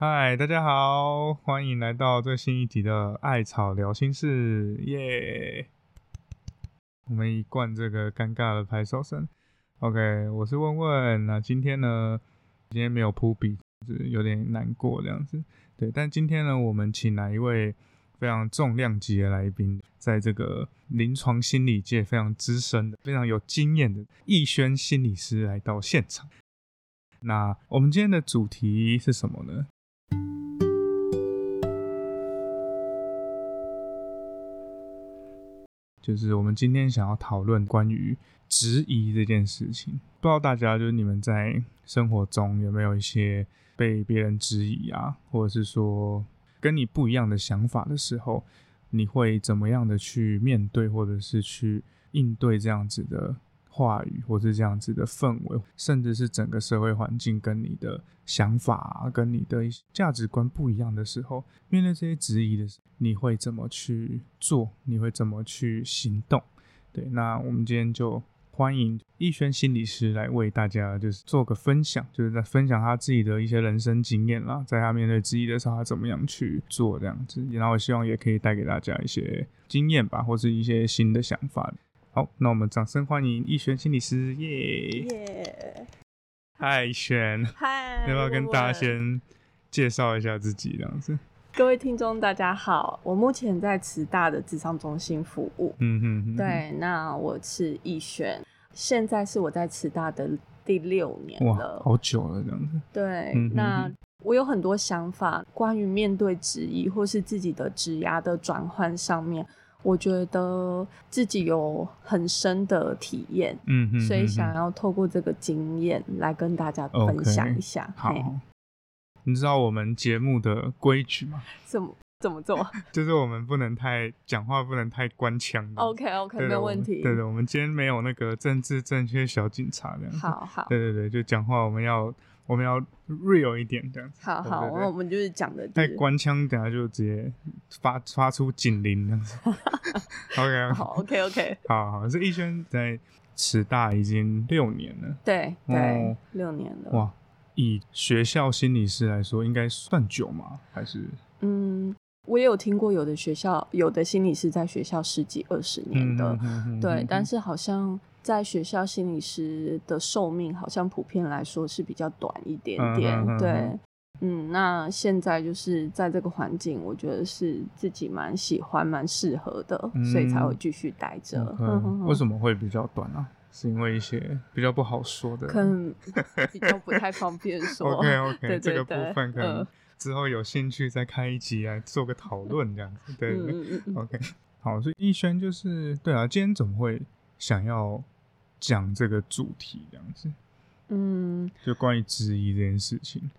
嗨，大家好，欢迎来到最新一集的《艾草聊心事》，耶！我们一贯这个尴尬的拍手声。OK，我是问问，那今天呢？今天没有铺笔，就是有点难过这样子。对，但今天呢，我们请来一位非常重量级的来宾，在这个临床心理界非常资深的、非常有经验的逸轩心理师来到现场。那我们今天的主题是什么呢？就是我们今天想要讨论关于质疑这件事情。不知道大家就是你们在生活中有没有一些被别人质疑啊，或者是说跟你不一样的想法的时候，你会怎么样的去面对，或者是去应对这样子的？话语，或是这样子的氛围，甚至是整个社会环境跟你的想法、跟你的价值观不一样的时候，面对这些质疑的时候，你会怎么去做？你会怎么去行动？对，那我们今天就欢迎逸轩心理师来为大家就是做个分享，就是在分享他自己的一些人生经验啦，在他面对质疑的时候，他怎么样去做这样子，然后希望也可以带给大家一些经验吧，或是一些新的想法。好，那我们掌声欢迎逸轩心理师，耶！耶！嗨，逸轩，嗨，要不要跟大家先介绍一下自己？这样子，各位听众大家好，我目前在慈大的智商中心服务。嗯哼，对，那我是逸轩，现在是我在慈大的第六年了，好久了，这样子。对，那我有很多想法，关于面对质疑或是自己的职涯的转换上面。我觉得自己有很深的体验，嗯，所以想要透过这个经验来跟大家分享一下。好，你知道我们节目的规矩吗？怎么怎么做？就是我们不能太讲话，不能太官腔。OK OK，没有问题。对对，我们今天没有那个政治正确小警察这样。好好。对对对，就讲话我们要。我们要 real 一点，这样子。好好，那我们就是讲的。那官腔，等下就直接发发出警铃这样子。OK，好，OK，OK。好好，这逸轩在慈大已经六年了。对对，六年了。哇，以学校心理师来说，应该算久吗？还是？嗯，我也有听过有的学校，有的心理师在学校十几二十年的，对，但是好像。在学校心理师的寿命好像普遍来说是比较短一点点，对，嗯，那现在就是在这个环境，我觉得是自己蛮喜欢、蛮适合的，所以才会继续待着。为什么会比较短啊？是因为一些比较不好说的，可能比较不太方便说。OK OK，这个部分可能之后有兴趣再开一集来做个讨论这样子。对，OK，好，所以逸轩就是对啊，今天怎么会？想要讲这个主题这样子，嗯，就关于质疑这件事情。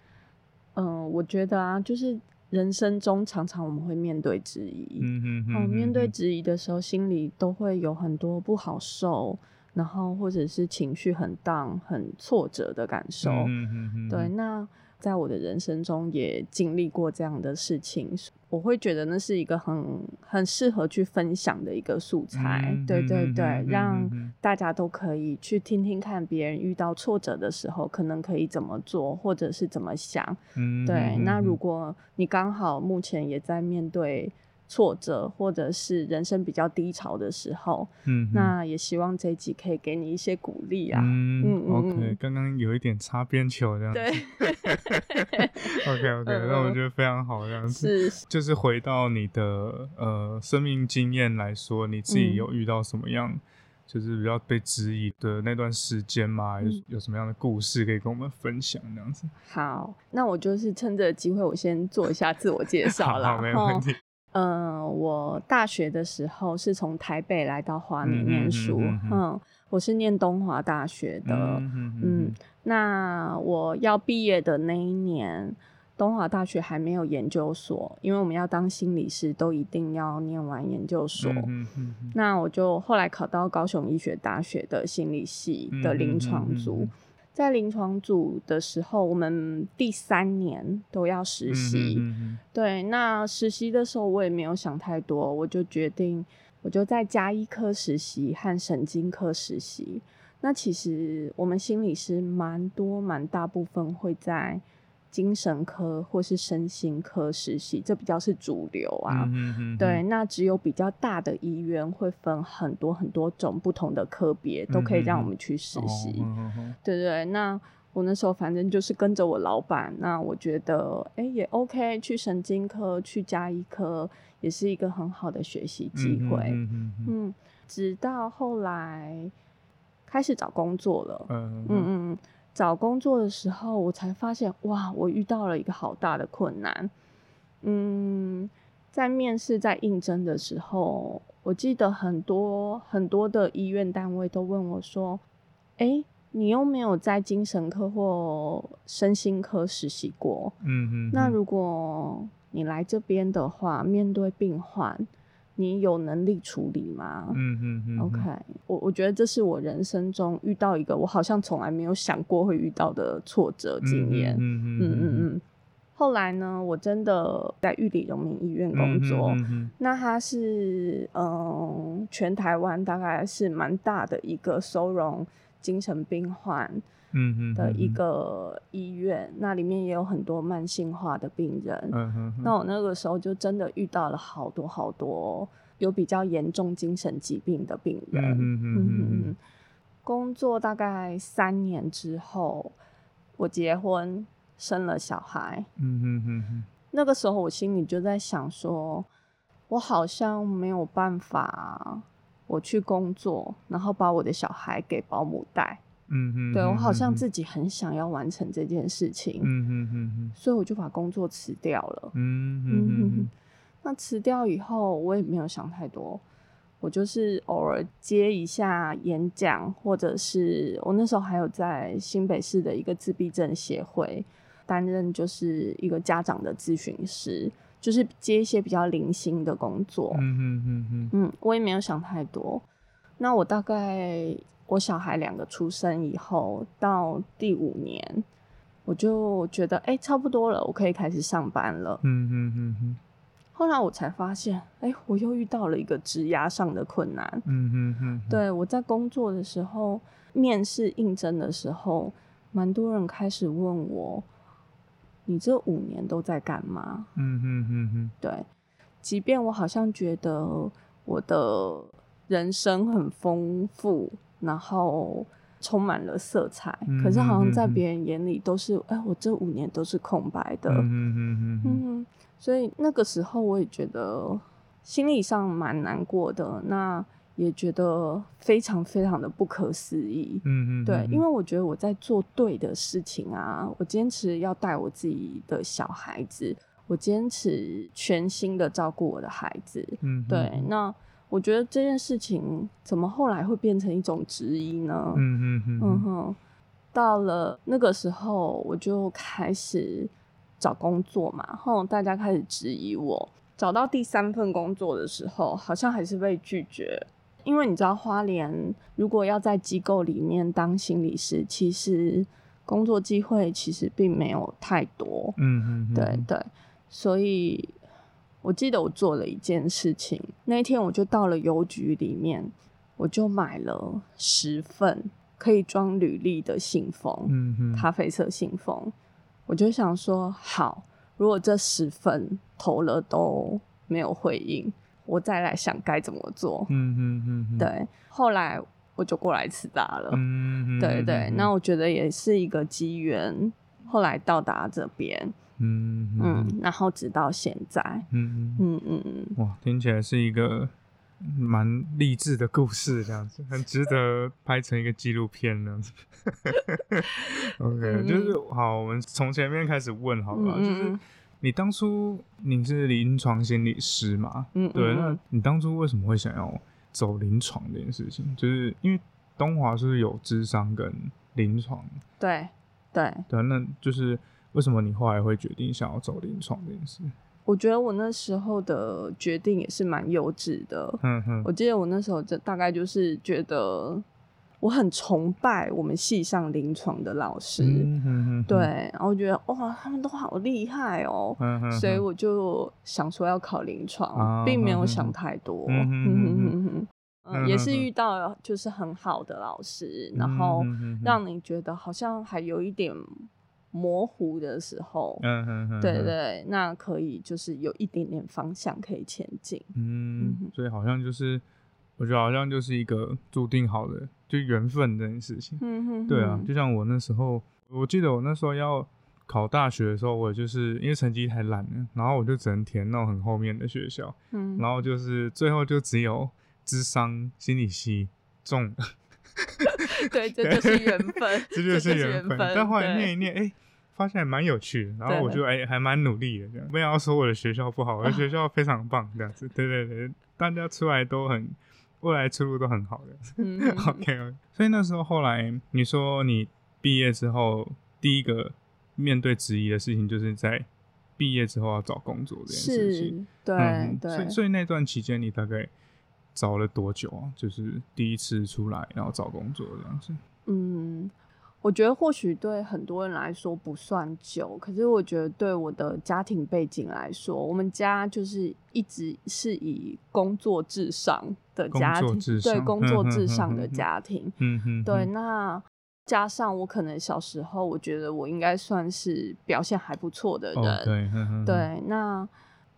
嗯，我觉得啊，就是人生中常常我们会面对质疑，嗯嗯，嗯，面对质疑的时候，心里都会有很多不好受，然后或者是情绪很荡、很挫折的感受。嗯哼哼，对，那。在我的人生中也经历过这样的事情，我会觉得那是一个很很适合去分享的一个素材，对对对，让大家都可以去听听看别人遇到挫折的时候可能可以怎么做，或者是怎么想。对，那如果你刚好目前也在面对。挫折或者是人生比较低潮的时候，嗯，那也希望这一集可以给你一些鼓励啊。嗯嗯 OK，刚刚有一点擦边球这样子。对。OK OK，那我觉得非常好这样子。是。就是回到你的呃生命经验来说，你自己有遇到什么样，就是比较被质疑的那段时间吗？有有什么样的故事可以跟我们分享这样子？好，那我就是趁这个机会，我先做一下自我介绍了。好，没问题。嗯，我大学的时候是从台北来到华南念书，嗯，我是念东华大学的，嗯，那我要毕业的那一年，东华大学还没有研究所，因为我们要当心理师都一定要念完研究所，那我就后来考到高雄医学大学的心理系的临床组。在临床组的时候，我们第三年都要实习。对，那实习的时候我也没有想太多，我就决定我就在加医科实习和神经科实习。那其实我们心理师蛮多，蛮大部分会在精神科或是身心科实习，这比较是主流啊。对，那只有比较大的医院会分很多很多种不同的科别，都可以让我们去实习。对对，那我那时候反正就是跟着我老板，那我觉得哎也 OK，去神经科、去加医科也是一个很好的学习机会。嗯，直到后来。开始找工作了，嗯嗯嗯，找工作的时候，我才发现，哇，我遇到了一个好大的困难。嗯，在面试、在应征的时候，我记得很多很多的医院单位都问我说：“哎，你又没有在精神科或身心科实习过，嗯嗯，那如果你来这边的话，面对病患。”你有能力处理吗？嗯嗯嗯。OK，我我觉得这是我人生中遇到一个我好像从来没有想过会遇到的挫折经验。嗯嗯嗯嗯嗯。后来呢，我真的在玉里荣民医院工作。那它是嗯，全台湾大概是蛮大的一个收容精神病患。嗯的一个医院，那里面也有很多慢性化的病人。嗯哼那我那个时候就真的遇到了好多好多有比较严重精神疾病的病人。嗯嗯嗯。工作大概三年之后，我结婚生了小孩。嗯嗯嗯那个时候我心里就在想说，我好像没有办法，我去工作，然后把我的小孩给保姆带。对我好像自己很想要完成这件事情，所以我就把工作辞掉了，那辞掉以后，我也没有想太多，我就是偶尔接一下演讲，或者是我那时候还有在新北市的一个自闭症协会担任就是一个家长的咨询师，就是接一些比较零星的工作，嗯嗯嗯嗯，嗯，我也没有想太多，那我大概。我小孩两个出生以后，到第五年，我就觉得哎，差不多了，我可以开始上班了。嗯嗯嗯嗯。后来我才发现，哎，我又遇到了一个职涯上的困难。嗯嗯嗯。对我在工作的时候，面试应征的时候，蛮多人开始问我，你这五年都在干嘛？嗯嗯嗯嗯。对，即便我好像觉得我的人生很丰富。然后充满了色彩，可是好像在别人眼里都是，哎，我这五年都是空白的。嗯嗯嗯嗯。所以那个时候我也觉得心理上蛮难过的，那也觉得非常非常的不可思议。嗯嗯。对，因为我觉得我在做对的事情啊，我坚持要带我自己的小孩子，我坚持全心的照顾我的孩子。嗯。对，那。我觉得这件事情怎么后来会变成一种质疑呢？嗯嗯嗯哼，到了那个时候，我就开始找工作嘛，后大家开始质疑我。找到第三份工作的时候，好像还是被拒绝，因为你知道，花莲如果要在机构里面当心理师，其实工作机会其实并没有太多。嗯嗯，对对，所以。我记得我做了一件事情，那一天我就到了邮局里面，我就买了十份可以装履历的信封，嗯咖啡色信封。我就想说，好，如果这十份投了都没有回应，我再来想该怎么做。嗯嗯嗯，对。后来我就过来吃大了，嗯对对。那我觉得也是一个机缘，后来到达这边。嗯嗯，然后直到现在，嗯嗯嗯嗯，哇，听起来是一个蛮励志的故事，这样子很值得拍成一个纪录片这样子。OK，就是好，我们从前面开始问好了，就是你当初你是临床心理师嘛？嗯，对，那你当初为什么会想要走临床这件事情？就是因为东华是有智商跟临床，对对对，那就是。为什么你后来会决定想要走临床这件事？我觉得我那时候的决定也是蛮幼稚的。嗯哼，我记得我那时候就大概就是觉得我很崇拜我们系上临床的老师，对，然后觉得哇，他们都好厉害哦，所以我就想说要考临床，并没有想太多。嗯嗯，也是遇到就是很好的老师，然后让你觉得好像还有一点。模糊的时候，嗯嗯对对，那可以就是有一点点方向可以前进。嗯，所以好像就是我觉得好像就是一个注定好的，就缘分这件事情。嗯哼，对啊，就像我那时候，我记得我那时候要考大学的时候，我就是因为成绩太烂了，然后我就只能填那种很后面的学校。嗯，然后就是最后就只有智商心理系中。对，这就是缘分，这就是缘分。但后来念一念，哎，发现还蛮有趣的。然后我就哎，还蛮努力的。这样，不要说我的学校不好，我的学校非常棒。这样子，对对对，大家出来都很，未来出路都很好的。OK，所以那时候后来你说你毕业之后，第一个面对质疑的事情，就是在毕业之后要找工作这件事情。对对。所以所以那段期间，你大概。找了多久啊？就是第一次出来，然后找工作这样子。嗯，我觉得或许对很多人来说不算久，可是我觉得对我的家庭背景来说，我们家就是一直是以工作至上的家庭，对工作至上的家庭。嗯哼，对。那加上我可能小时候，我觉得我应该算是表现还不错的人。对，对。那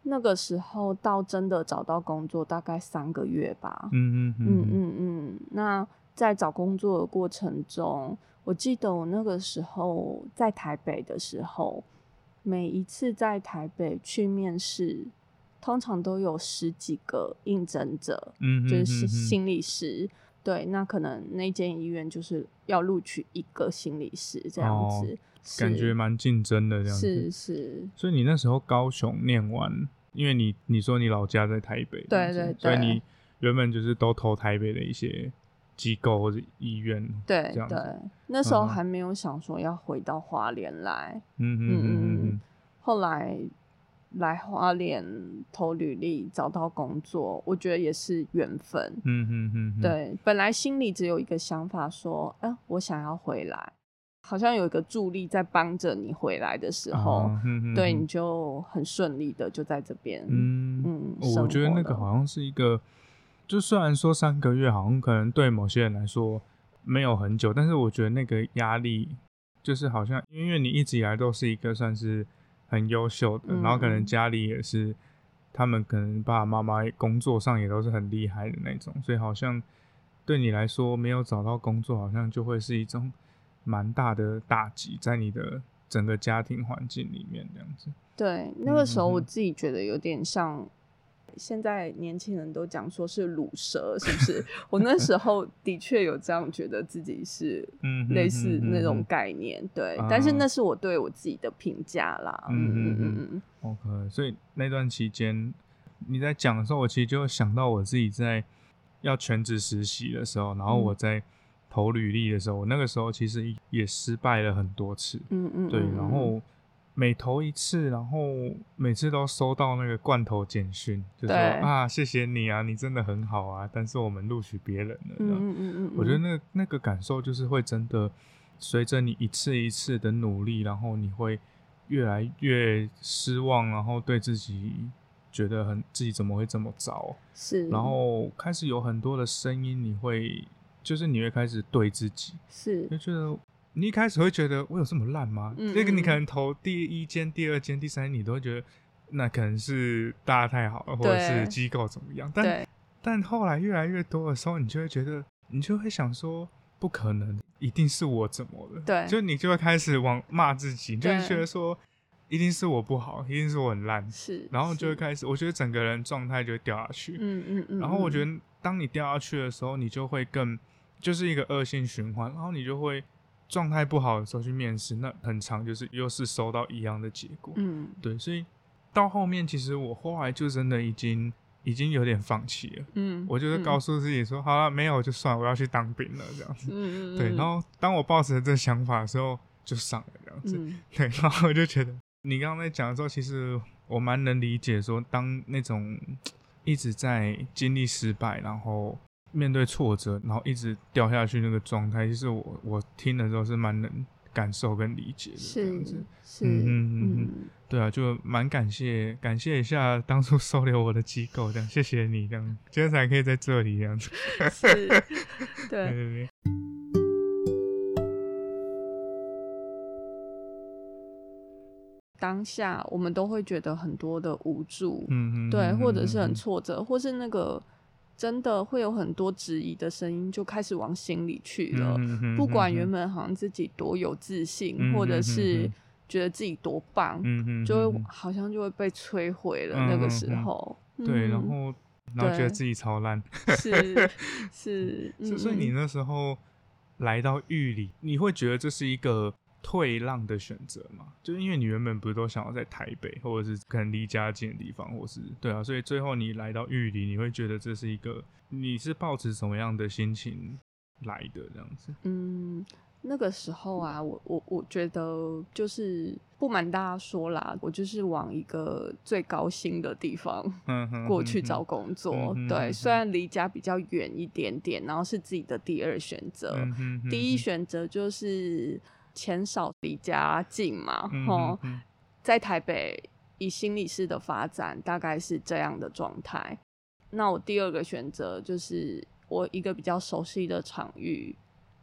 那个时候到真的找到工作大概三个月吧。嗯嗯嗯嗯嗯。那在找工作的过程中，我记得我那个时候在台北的时候，每一次在台北去面试，通常都有十几个应征者，嗯，就是心理师。对，那可能那间医院就是要录取一个心理师这样子。感觉蛮竞争的这样子，是是。所以你那时候高雄念完，因为你你说你老家在台北，对对对，所以你原本就是都投台北的一些机构或者医院，对对。那时候还没有想说要回到花莲来，嗯嗯嗯嗯。后来来花莲投履历找到工作，我觉得也是缘分，嗯嗯嗯。对，本来心里只有一个想法，说，哎，我想要回来。好像有一个助力在帮着你回来的时候，对，你就很顺利的就在这边。嗯嗯，我觉得那个好像是一个，就虽然说三个月好像可能对某些人来说没有很久，但是我觉得那个压力就是好像，因为你一直以来都是一个算是很优秀的，然后可能家里也是，他们可能爸爸妈妈工作上也都是很厉害的那种，所以好像对你来说没有找到工作，好像就会是一种。蛮大的打击在你的整个家庭环境里面，这样子。对，那个时候我自己觉得有点像现在年轻人都讲说是卤蛇，是不是？我那时候的确有这样觉得自己是，嗯，类似那种概念。对，但是那是我对我自己的评价啦。嗯嗯嗯嗯。OK，所以那段期间你在讲的时候，我其实就想到我自己在要全职实习的时候，然后我在。投履历的时候，我那个时候其实也失败了很多次。嗯嗯，对，然后每投一次，然后每次都收到那个罐头简讯，就说啊，谢谢你啊，你真的很好啊，但是我们录取别人了。嗯嗯嗯嗯，我觉得那那个感受就是会真的随着你一次一次的努力，然后你会越来越失望，然后对自己觉得很自己怎么会这么糟？是，然后开始有很多的声音，你会。就是你会开始对自己，是就觉得你一开始会觉得我有这么烂吗？那个你可能投第一间、第二间、第三，你都会觉得那可能是大家太好了，或者是机构怎么样。但但后来越来越多的时候，你就会觉得，你就会想说，不可能，一定是我怎么了？对，就你就会开始往骂自己，就会觉得说，一定是我不好，一定是我很烂。是，然后就会开始，我觉得整个人状态就会掉下去。嗯嗯嗯。然后我觉得，当你掉下去的时候，你就会更。就是一个恶性循环，然后你就会状态不好的时候去面试，那很长就是又是收到一样的结果。嗯，对，所以到后面其实我后来就真的已经已经有点放弃了。嗯，我就是告诉自己说，好了，没有就算，我要去当兵了这样子。嗯嗯对，然后当我抱持这想法的时候，就上了这样子。嗯。对，然后我就觉得你刚刚在讲的时候，其实我蛮能理解，说当那种一直在经历失败，然后。面对挫折，然后一直掉下去那个状态，其实我我听的时候是蛮能感受跟理解的，这样子，是，嗯嗯嗯，对啊，就蛮感谢感谢一下当初收留我的机构，这样谢谢你，这样今天才可以在这里这样子，是，对。对对。当下，我们都会觉得很多的无助，嗯对，或者是很挫折，或是那个真的会有很多质疑的声音，就开始往心里去了。不管原本好像自己多有自信，或者是觉得自己多棒，就会好像就会被摧毁了。那个时候，对，然后然后觉得自己超烂，是是，所以你那时候来到狱里，你会觉得这是一个。退让的选择嘛，就是因为你原本不是都想要在台北，或者是可能离家近的地方，或是对啊，所以最后你来到玉里，你会觉得这是一个，你是抱持什么样的心情来的这样子？嗯，那个时候啊，我我我觉得就是不瞒大家说啦，我就是往一个最高薪的地方过去找工作。对，虽然离家比较远一点点，然后是自己的第二选择，第一选择就是。钱少离家近嘛，吼，在台北以心理师的发展大概是这样的状态。那我第二个选择就是我一个比较熟悉的场域，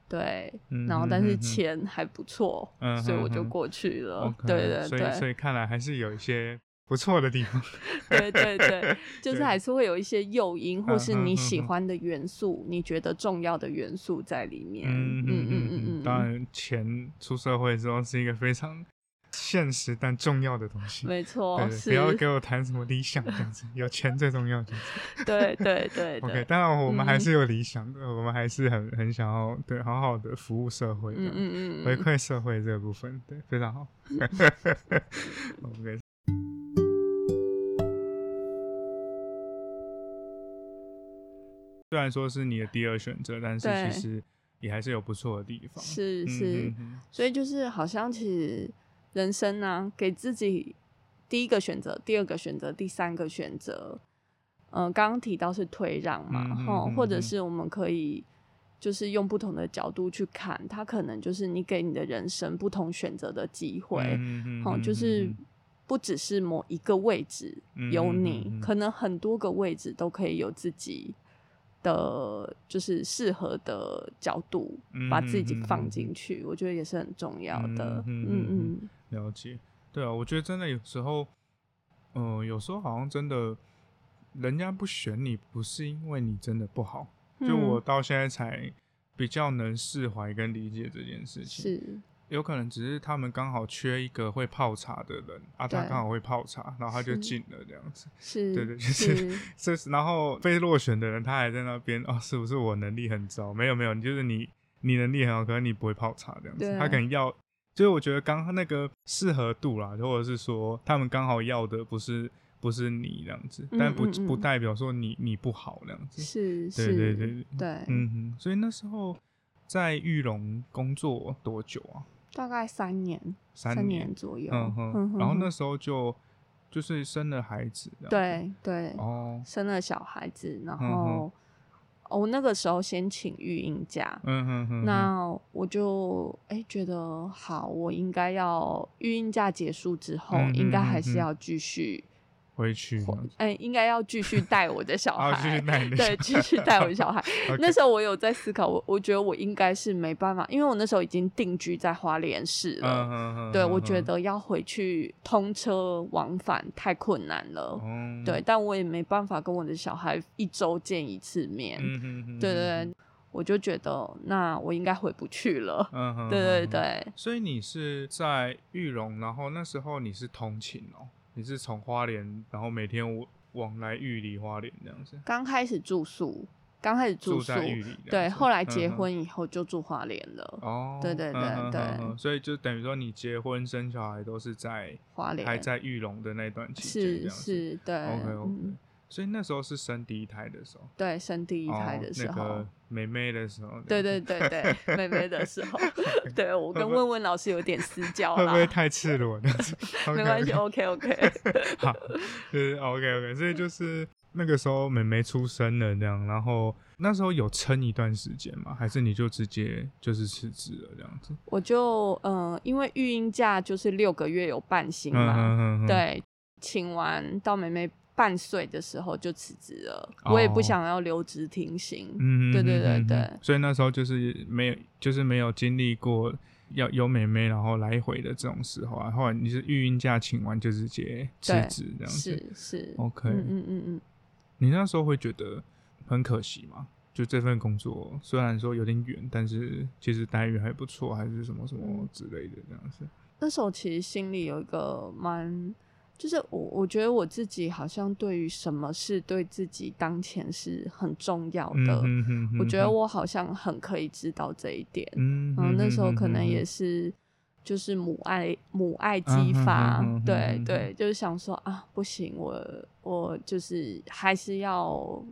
对，然后但是钱还不错，所以我就过去了。对对对，所以所以看来还是有一些。不错的地方，对对对，就是还是会有一些诱因，或是你喜欢的元素，你觉得重要的元素在里面。嗯嗯嗯嗯嗯。当然，钱出社会之后是一个非常现实但重要的东西。没错，不要给我谈什么理想这样子，有钱最重要。对对对。OK，当然我们还是有理想的，我们还是很很想要对好好的服务社会，嗯嗯嗯，回馈社会这个部分，对，非常好。OK。虽然说是你的第二选择，但是其实也还是有不错的地方。是是，所以就是好像其实人生呢，给自己第一个选择、第二个选择、第三个选择，嗯，刚刚提到是退让嘛，哈，或者是我们可以就是用不同的角度去看，它可能就是你给你的人生不同选择的机会，好，就是不只是某一个位置有你，可能很多个位置都可以有自己。的，就是适合的角度，把自己放进去，我觉得也是很重要的。嗯嗯，了解。对啊，我觉得真的有时候，嗯，有时候好像真的，人家不选你，不是因为你真的不好。就我到现在才比较能释怀跟理解这件事情。是。有可能只是他们刚好缺一个会泡茶的人啊，他刚好会泡茶，然后他就进了这样子。是，对对，就是这 是，然后被落选的人他还在那边哦，是不是我能力很糟？没有没有，就是你你能力很好，可是你不会泡茶这样子。他可能要，就是我觉得刚那个适合度啦，或者是说他们刚好要的不是不是你这样子，但不不代表说你你不好这样子。是，对对对对，嗯哼。所以那时候在玉龙工作多久啊？大概三年，三年左右。嗯哼，然后那时候就就是生了孩子，对对，哦，生了小孩子，然后我那个时候先请育婴假，嗯哼哼，那我就哎觉得好，我应该要育婴假结束之后，应该还是要继续。回去，哎，应该要继续带我的小 孩，对，继续带我的小孩。那时候我有在思考，我我觉得我应该是没办法，因为我那时候已经定居在花莲市了。对，我觉得要回去通车往返太困难了。对，但我也没办法跟我的小孩一周见一次面。对对对，我就觉得那我应该回不去了。对对对。所以你是在玉龙，然后那时候你是通勤哦。你是从花莲，然后每天往来玉里花莲这样子。刚开始住宿，刚开始住在玉里，对，后来结婚以后就住花莲了。哦，对对对对，所以就等于说你结婚生小孩都是在花莲，还在玉龙的那段期间，是是，对。OK OK。所以那时候是生第一胎的时候，对，生第一胎的时候，那个妹妹的时候，对对对对，妹妹的时候，对我跟问问老师有点私交，会不会太赤裸？没关系，OK OK，好，就是 OK OK，所以就是那个时候妹妹出生了这样，然后那时候有撑一段时间吗？还是你就直接就是辞职了这样子？我就嗯，因为育婴假就是六个月有半薪嘛，对，请完到妹妹。半岁的时候就辞职了，我也不想要留职停薪。嗯，对对对对。所以那时候就是没有，就是没有经历过要有美眉，然后来回的这种时候啊，后来你是育婴假请完就直接辞职这样子，是是，OK，嗯嗯嗯嗯，你那时候会觉得很可惜吗？就这份工作虽然说有点远，但是其实待遇还不错，还是什么什么之类的这样子。那时候其实心里有一个蛮。就是我，我觉得我自己好像对于什么是对自己当前是很重要的，我觉得我好像很可以知道这一点。嗯，那时候可能也是就是母爱母爱激发，对对，就是想说啊，不行，我我就是还是要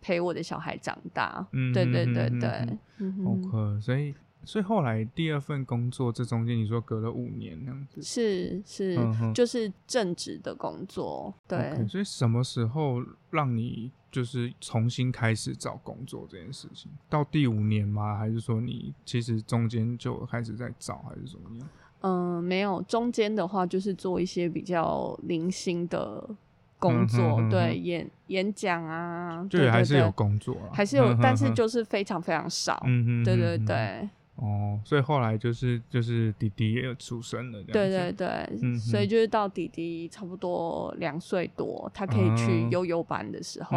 陪我的小孩长大。嗯，对对对对，OK，所以。所以后来第二份工作，这中间你说隔了五年那样子，是是，就是正职的工作，对。所以什么时候让你就是重新开始找工作这件事情？到第五年吗？还是说你其实中间就开始在找，还是怎么样？嗯，没有，中间的话就是做一些比较零星的工作，对，演演讲啊，对，还是有工作，还是有，但是就是非常非常少，嗯嗯，对对对。哦，所以后来就是就是弟弟也有出生了，对对对，所以就是到弟弟差不多两岁多，他可以去悠悠班的时候，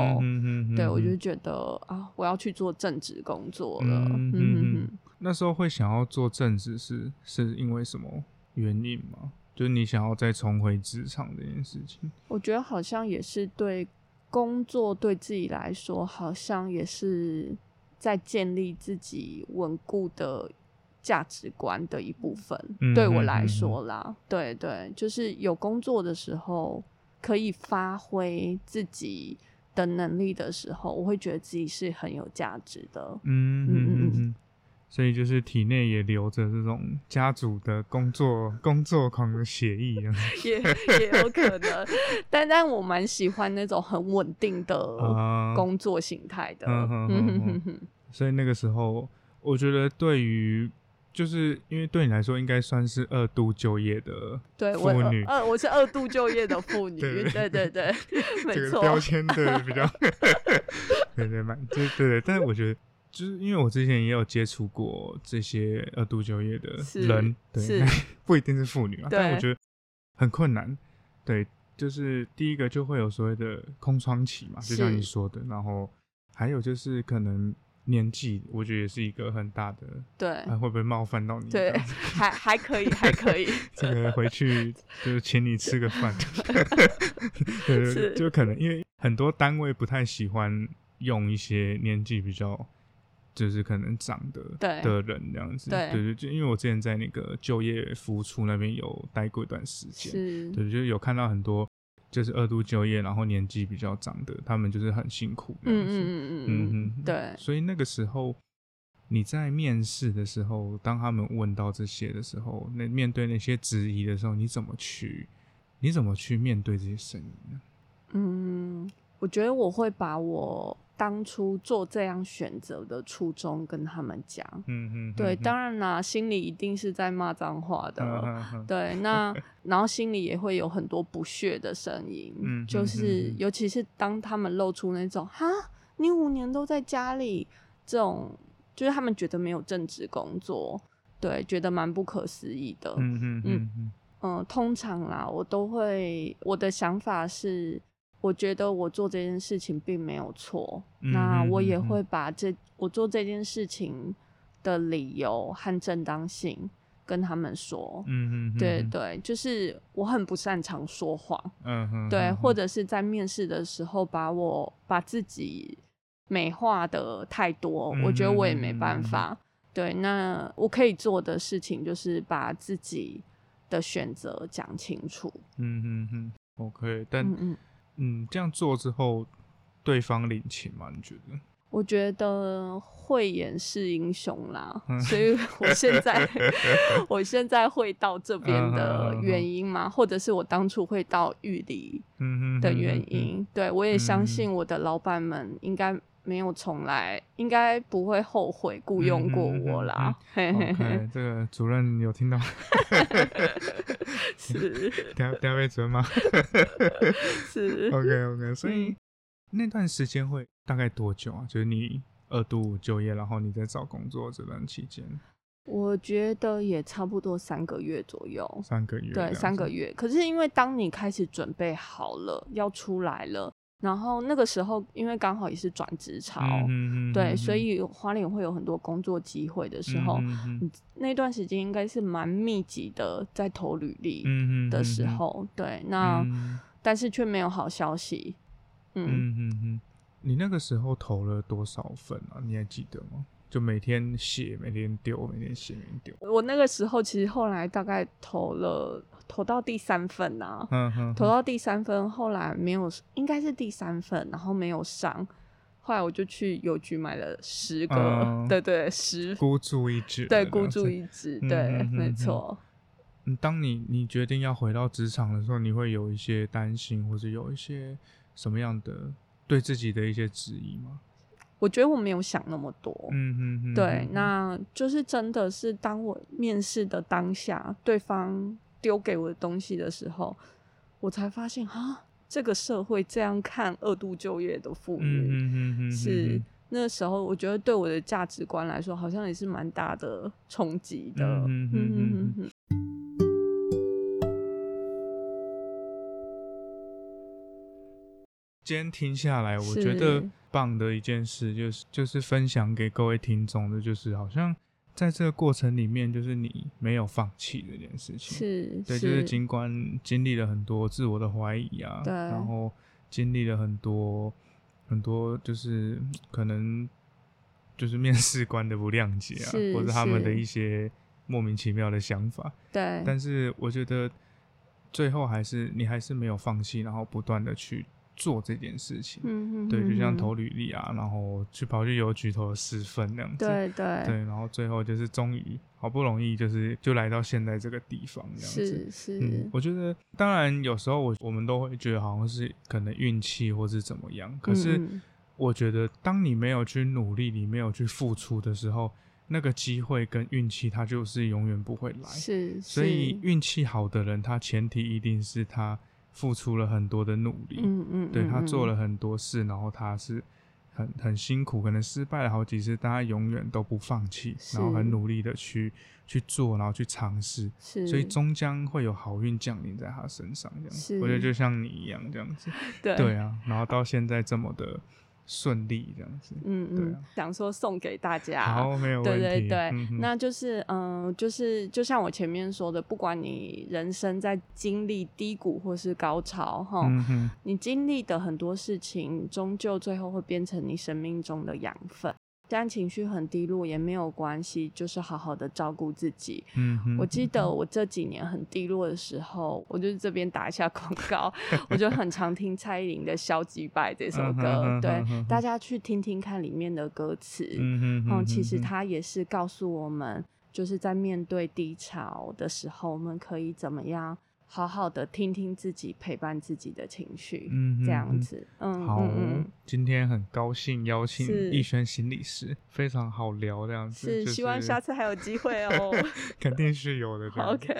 对我就觉得啊，我要去做正职工作了。嗯嗯那时候会想要做正职是是因为什么原因吗？就是你想要再重回职场这件事情？我觉得好像也是对工作对自己来说，好像也是。在建立自己稳固的价值观的一部分，对我来说啦，对对，就是有工作的时候可以发挥自己的能力的时候，我会觉得自己是很有价值的。嗯嗯嗯嗯，所以就是体内也留着这种家族的工作工作狂的血液 也也有可能。但但我蛮喜欢那种很稳定的工作形态的。所以那个时候，我觉得对于，就是因为对你来说，应该算是二度就业的妇女。呃，我是二度就业的妇女。对对对对，没错。标签对比较，对对蛮，对对对。但是我觉得，就是因为我之前也有接触过这些二度就业的人，对，不一定是妇女啊。但我觉得很困难。对，就是第一个就会有所谓的空窗期嘛，就像你说的，然后还有就是可能。年纪，我觉得也是一个很大的，对，会不会冒犯到你？对，还还可以，还可以。这个回去就是请你吃个饭，对，就可能因为很多单位不太喜欢用一些年纪比较，就是可能长的的人这样子，对对，就因为我之前在那个就业服务处那边有待过一段时间，对，就有看到很多。就是二度就业，然后年纪比较长的，他们就是很辛苦。嗯嗯嗯嗯嗯，对。所以那个时候你在面试的时候，当他们问到这些的时候，那面对那些质疑的时候，你怎么去？你怎么去面对这些声音呢？嗯，我觉得我会把我。当初做这样选择的初衷跟他们讲，嗯嗯，对，当然啦，心里一定是在骂脏话的，对，那然后心里也会有很多不屑的声音，嗯，就是尤其是当他们露出那种哈，你五年都在家里这种，就是他们觉得没有正职工作，对，觉得蛮不可思议的，嗯嗯嗯嗯，通常啦，我都会我的想法是。我觉得我做这件事情并没有错，那我也会把这我做这件事情的理由和正当性跟他们说。嗯嗯，对对，就是我很不擅长说谎。嗯哼，对，或者是在面试的时候把我把自己美化的太多，我觉得我也没办法。对，那我可以做的事情就是把自己的选择讲清楚。嗯嗯嗯，OK，但嗯。嗯，这样做之后，对方领情吗？你觉得？我觉得慧眼是英雄啦，所以 我现在我现在会到这边的原因嘛，或者是我当初会到玉里的原因，对我也相信我的老板们应该没有从来，应该不会后悔雇佣过我啦。OK，这个主任有听到？是，第第二位主任吗？是。OK OK，所以那段时间会大概多久啊？就是你二度就业，然后你在找工作这段期间。我觉得也差不多三个月左右。三个月，对，三个月。可是因为当你开始准备好了，要出来了。然后那个时候，因为刚好也是转职潮，对，所以花莲会有很多工作机会的时候，那段时间应该是蛮密集的，在投履历的时候，对，那但是却没有好消息。嗯嗯嗯，你那个时候投了多少份啊？你还记得吗？就每天写，每天丢，每天写，每天丢。我那个时候其实后来大概投了。投到第三份呐，投到第三份，后来没有，应该是第三份，然后没有上，后来我就去邮局买了十个，对对，十孤注一掷，对孤注一掷，对，没错。嗯，当你你决定要回到职场的时候，你会有一些担心，或者有一些什么样的对自己的一些质疑吗？我觉得我没有想那么多，嗯嗯嗯，对，那就是真的是当我面试的当下，对方。丢给我的东西的时候，我才发现啊，这个社会这样看二度就业的妇女，是那时候我觉得对我的价值观来说，好像也是蛮大的冲击的。今天听下来，我觉得棒的一件事就是就是分享给各位听众的，就是好像。在这个过程里面，就是你没有放弃这件事情，是对，就是尽管经历了很多自我的怀疑啊，对，然后经历了很多很多，就是可能就是面试官的不谅解啊，或者他们的一些莫名其妙的想法，对，但是我觉得最后还是你还是没有放弃，然后不断的去。做这件事情，嗯嗯，对，就像投履历啊，然后去跑去邮局投了十份那样子，对对。对，然后最后就是终于好不容易就是就来到现在这个地方这样子，是是，我觉得当然有时候我我们都会觉得好像是可能运气或是怎么样，可是我觉得当你没有去努力，你没有去付出的时候，那个机会跟运气它就是永远不会来，是，所以运气好的人，他前提一定是他。付出了很多的努力，嗯嗯，对他做了很多事，然后他是很很辛苦，可能失败了好几次，但他永远都不放弃，然后很努力的去去做，然后去尝试，是，所以终将会有好运降临在他身上，这样子，我觉得就像你一样这样子，对。对啊，然后到现在这么的。顺利这样子，嗯嗯，想说送给大家，好，没有问题，对对对，那就是，嗯，就是就像我前面说的，不管你人生在经历低谷或是高潮，哈，你经历的很多事情，终究最后会变成你生命中的养分。但情绪很低落也没有关系，就是好好的照顾自己。嗯，我记得我这几年很低落的时候，我就这边打一下广告，我就很常听蔡依林的《消极败》这首歌。对，大家去听听看里面的歌词。嗯嗯，其实它也是告诉我们，就是在面对低潮的时候，我们可以怎么样。好好的听听自己，陪伴自己的情绪，嗯，这样子，嗯，好，今天很高兴邀请逸轩心理师，非常好聊这样子，是希望下次还有机会哦，肯定是有的，OK，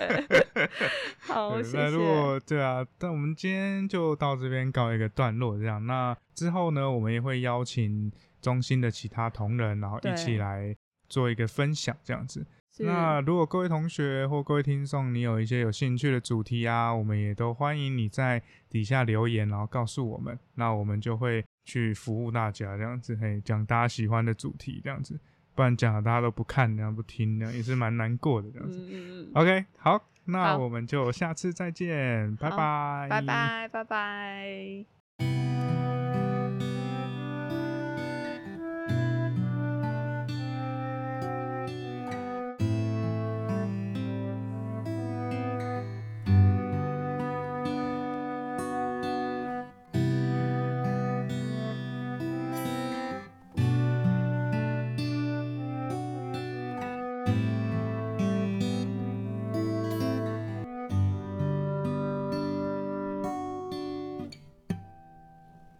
好，那如果对啊，但我们今天就到这边告一个段落，这样，那之后呢，我们也会邀请中心的其他同仁，然后一起来做一个分享，这样子。那如果各位同学或各位听众，你有一些有兴趣的主题啊，我们也都欢迎你在底下留言，然后告诉我们，那我们就会去服务大家，这样子，嘿，讲大家喜欢的主题，这样子，不然讲了大家都不看，这样不听，这样也是蛮难过的，这样子。OK，好，那我们就下次再见，拜拜，拜拜，拜拜。